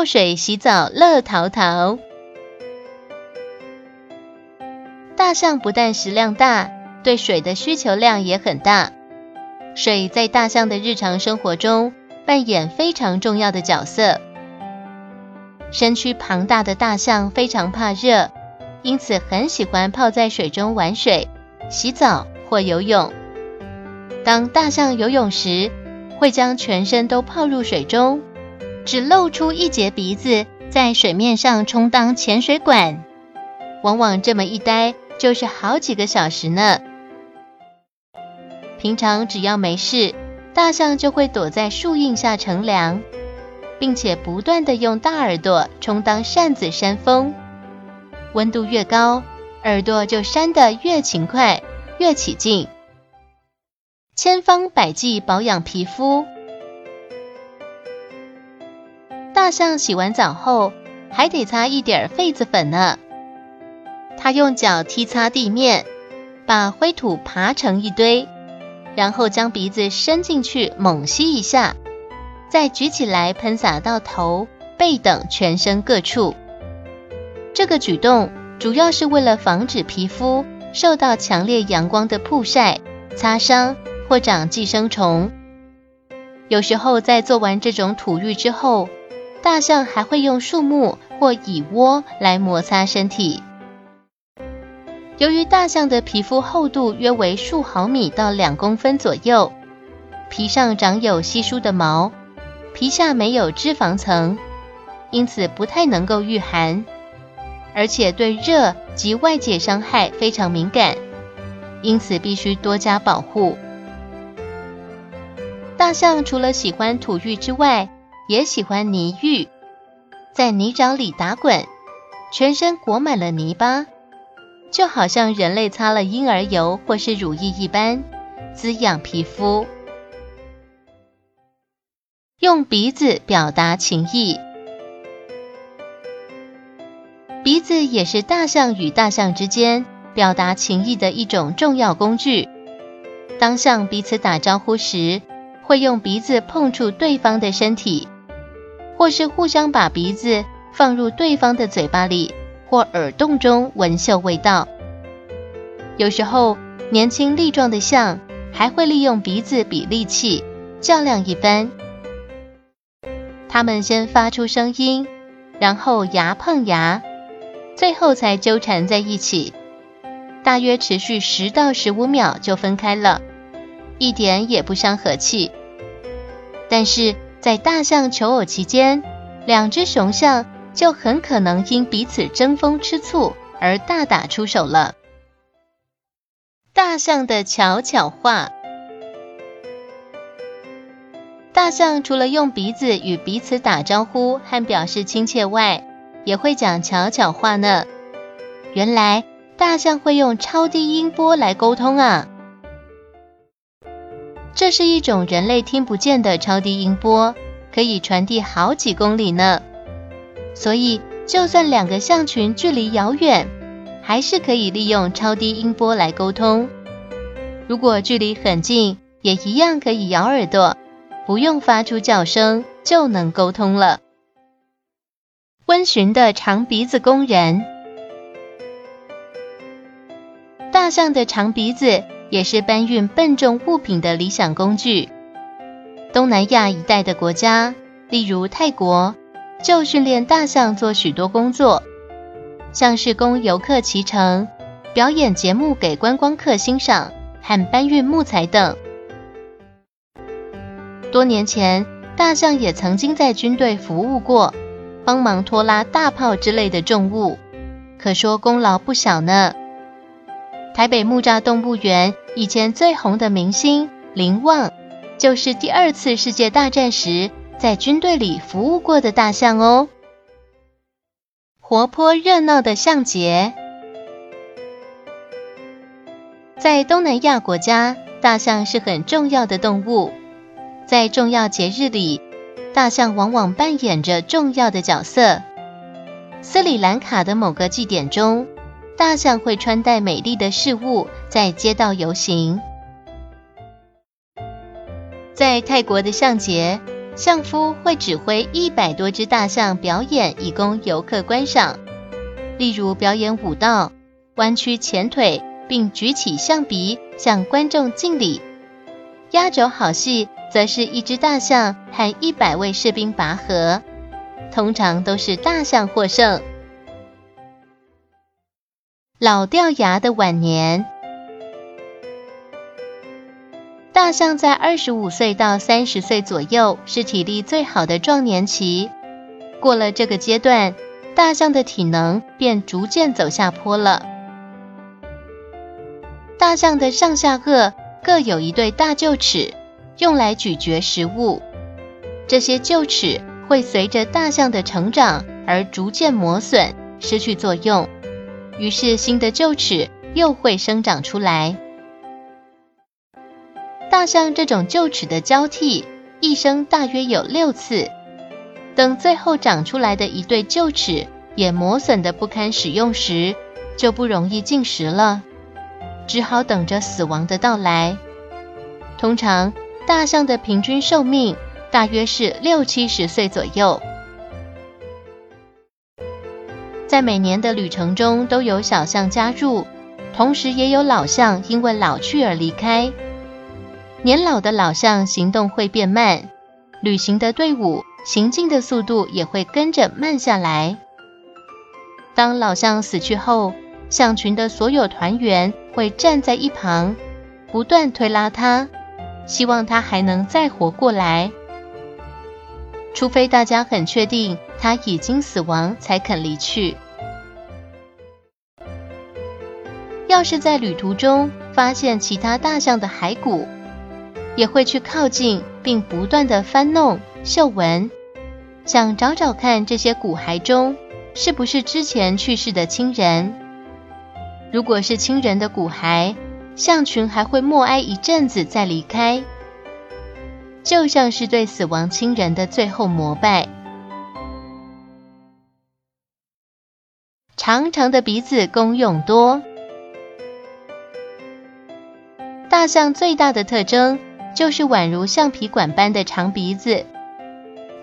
泡水洗澡乐淘淘。大象不但食量大，对水的需求量也很大。水在大象的日常生活中扮演非常重要的角色。身躯庞大的大象非常怕热，因此很喜欢泡在水中玩水、洗澡或游泳。当大象游泳时，会将全身都泡入水中。只露出一截鼻子在水面上充当潜水管，往往这么一待就是好几个小时呢。平常只要没事，大象就会躲在树荫下乘凉，并且不断的用大耳朵充当扇子扇风。温度越高，耳朵就扇得越勤快，越起劲。千方百计保养皮肤。大象洗完澡后，还得擦一点痱子粉呢。它用脚踢擦地面，把灰土爬成一堆，然后将鼻子伸进去猛吸一下，再举起来喷洒到头、背等全身各处。这个举动主要是为了防止皮肤受到强烈阳光的曝晒、擦伤或长寄生虫。有时候在做完这种土浴之后，大象还会用树木或蚁窝来摩擦身体。由于大象的皮肤厚度约为数毫米到两公分左右，皮上长有稀疏的毛，皮下没有脂肪层，因此不太能够御寒，而且对热及外界伤害非常敏感，因此必须多加保护。大象除了喜欢土浴之外，也喜欢泥浴，在泥沼里打滚，全身裹满了泥巴，就好像人类擦了婴儿油或是乳液一般，滋养皮肤。用鼻子表达情意，鼻子也是大象与大象之间表达情意的一种重要工具。当象彼此打招呼时，会用鼻子碰触对方的身体。或是互相把鼻子放入对方的嘴巴里或耳洞中闻嗅味道。有时候，年轻力壮的象还会利用鼻子比力气，较量一番。它们先发出声音，然后牙碰牙，最后才纠缠在一起。大约持续十到十五秒就分开了，一点也不伤和气。但是。在大象求偶期间，两只雄象就很可能因彼此争风吃醋而大打出手了。大象的巧巧话，大象除了用鼻子与彼此打招呼和表示亲切外，也会讲巧巧话呢。原来大象会用超低音波来沟通啊！这是一种人类听不见的超低音波，可以传递好几公里呢。所以，就算两个象群距离遥远，还是可以利用超低音波来沟通。如果距离很近，也一样可以咬耳朵，不用发出叫声就能沟通了。温驯的长鼻子工人，大象的长鼻子。也是搬运笨重物品的理想工具。东南亚一带的国家，例如泰国，就训练大象做许多工作，像是供游客骑乘、表演节目给观光客欣赏和搬运木材等。多年前，大象也曾经在军队服务过，帮忙拖拉大炮之类的重物，可说功劳不小呢。台北木栅动物园以前最红的明星林旺，就是第二次世界大战时在军队里服务过的大象哦。活泼热闹的象节，在东南亚国家，大象是很重要的动物。在重要节日里，大象往往扮演着重要的角色。斯里兰卡的某个祭典中，大象会穿戴美丽的饰物，在街道游行。在泰国的象节，象夫会指挥一百多只大象表演，以供游客观赏。例如表演舞蹈、弯曲前腿，并举起象鼻向观众敬礼。压轴好戏则是一只大象和一百位士兵拔河，通常都是大象获胜。老掉牙的晚年。大象在二十五岁到三十岁左右是体力最好的壮年期，过了这个阶段，大象的体能便逐渐走下坡了。大象的上下颚各有一对大臼齿，用来咀嚼食物。这些臼齿会随着大象的成长而逐渐磨损，失去作用，于是新的臼齿又会生长出来。大象这种臼齿的交替，一生大约有六次。等最后长出来的一对臼齿也磨损的不堪使用时，就不容易进食了，只好等着死亡的到来。通常，大象的平均寿命大约是六七十岁左右。在每年的旅程中，都有小象加入，同时也有老象因为老去而离开。年老的老象行动会变慢，旅行的队伍行进的速度也会跟着慢下来。当老象死去后，象群的所有团员会站在一旁，不断推拉它，希望它还能再活过来。除非大家很确定它已经死亡，才肯离去。要是在旅途中发现其他大象的骸骨，也会去靠近，并不断的翻弄、嗅闻，想找找看这些骨骸中是不是之前去世的亲人。如果是亲人的骨骸，象群还会默哀一阵子再离开，就像是对死亡亲人的最后膜拜。长长的鼻子功用多，大象最大的特征。就是宛如橡皮管般的长鼻子，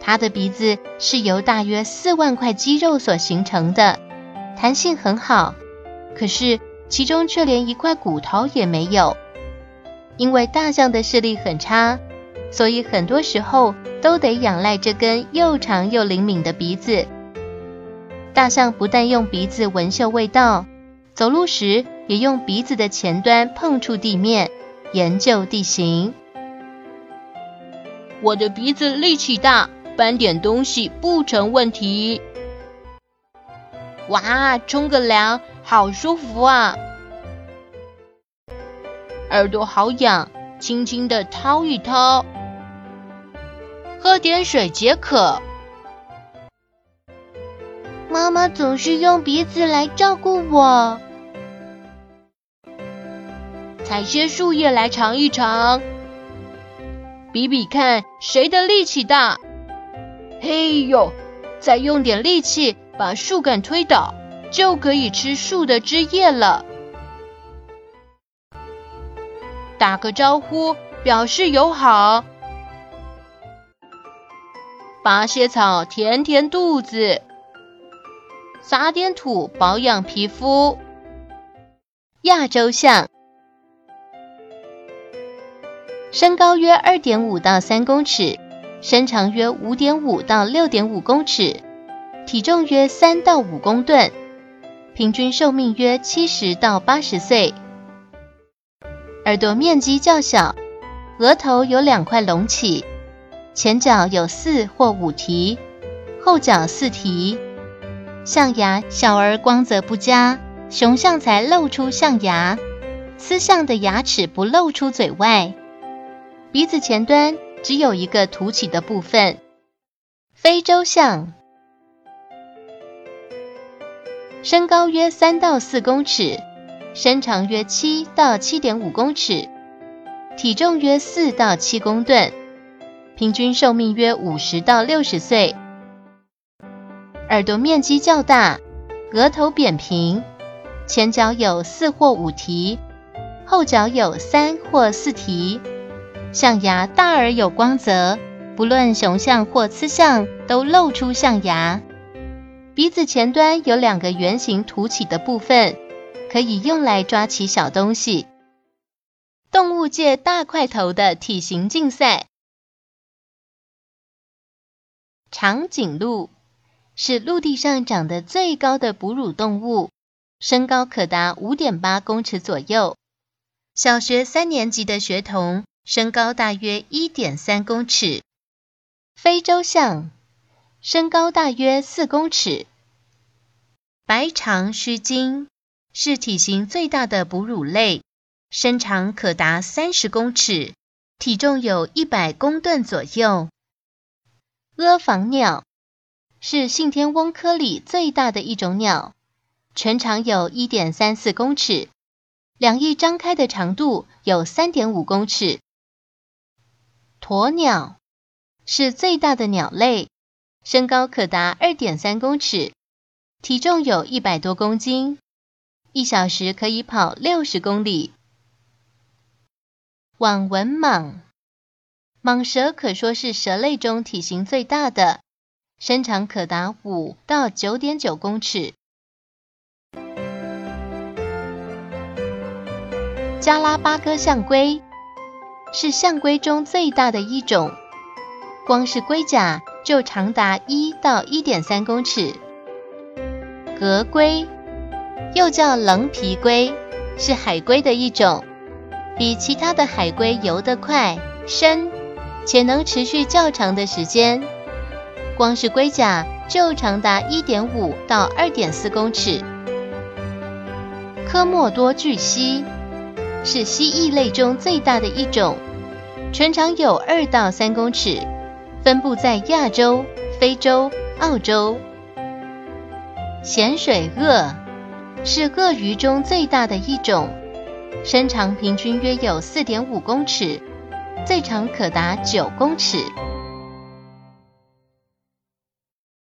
它的鼻子是由大约四万块肌肉所形成的，弹性很好。可是其中却连一块骨头也没有。因为大象的视力很差，所以很多时候都得仰赖这根又长又灵敏的鼻子。大象不但用鼻子闻嗅味道，走路时也用鼻子的前端碰触地面，研究地形。我的鼻子力气大，搬点东西不成问题。哇，冲个凉，好舒服啊！耳朵好痒，轻轻的掏一掏。喝点水解渴。妈妈总是用鼻子来照顾我。采些树叶来尝一尝。比比看谁的力气大！嘿呦，再用点力气把树干推倒，就可以吃树的枝叶了。打个招呼，表示友好。拔些草填填肚子，撒点土保养皮肤。亚洲象。身高约二点五到三公尺，身长约五点五到六点五公尺，体重约三到五公吨，平均寿命约七十到八十岁。耳朵面积较小，额头有两块隆起，前脚有四或五蹄，后脚四蹄。象牙小而光泽不佳，雄象才露出象牙，雌象的牙齿不露出嘴外。鼻子前端只有一个凸起的部分。非洲象，身高约三到四公尺，身长约七到七点五公尺，体重约四到七公吨，平均寿命约五十到六十岁。耳朵面积较大，额头扁平，前脚有四或五蹄，后脚有三或四蹄，象牙大而有光泽。不论雄象或雌象，都露出象牙。鼻子前端有两个圆形凸起的部分，可以用来抓起小东西。动物界大块头的体型竞赛。长颈鹿是陆地上长得最高的哺乳动物，身高可达五点八公尺左右。小学三年级的学童身高大约一点三公尺。非洲象，身高大约四公尺。白长须鲸是体型最大的哺乳类，身长可达三十公尺，体重有一百公吨左右。阿房鸟是信天翁科里最大的一种鸟，全长有一点三四公尺，两翼张开的长度有三点五公尺。鸵鸟。是最大的鸟类，身高可达二点三公尺，体重有一百多公斤，一小时可以跑六十公里。网纹蟒，蟒蛇可说是蛇类中体型最大的，身长可达五到九点九公尺。加拉巴哥象龟是象龟中最大的一种。光是龟甲就长达一到一点三公尺。革龟又叫棱皮龟，是海龟的一种，比其他的海龟游得快、深，且能持续较长的时间。光是龟甲就长达一点五到二点四公尺。科莫多巨蜥是蜥蜴类中最大的一种，全长有二到三公尺。分布在亚洲、非洲、澳洲。咸水鳄是鳄鱼中最大的一种，身长平均约有四点五公尺，最长可达九公尺。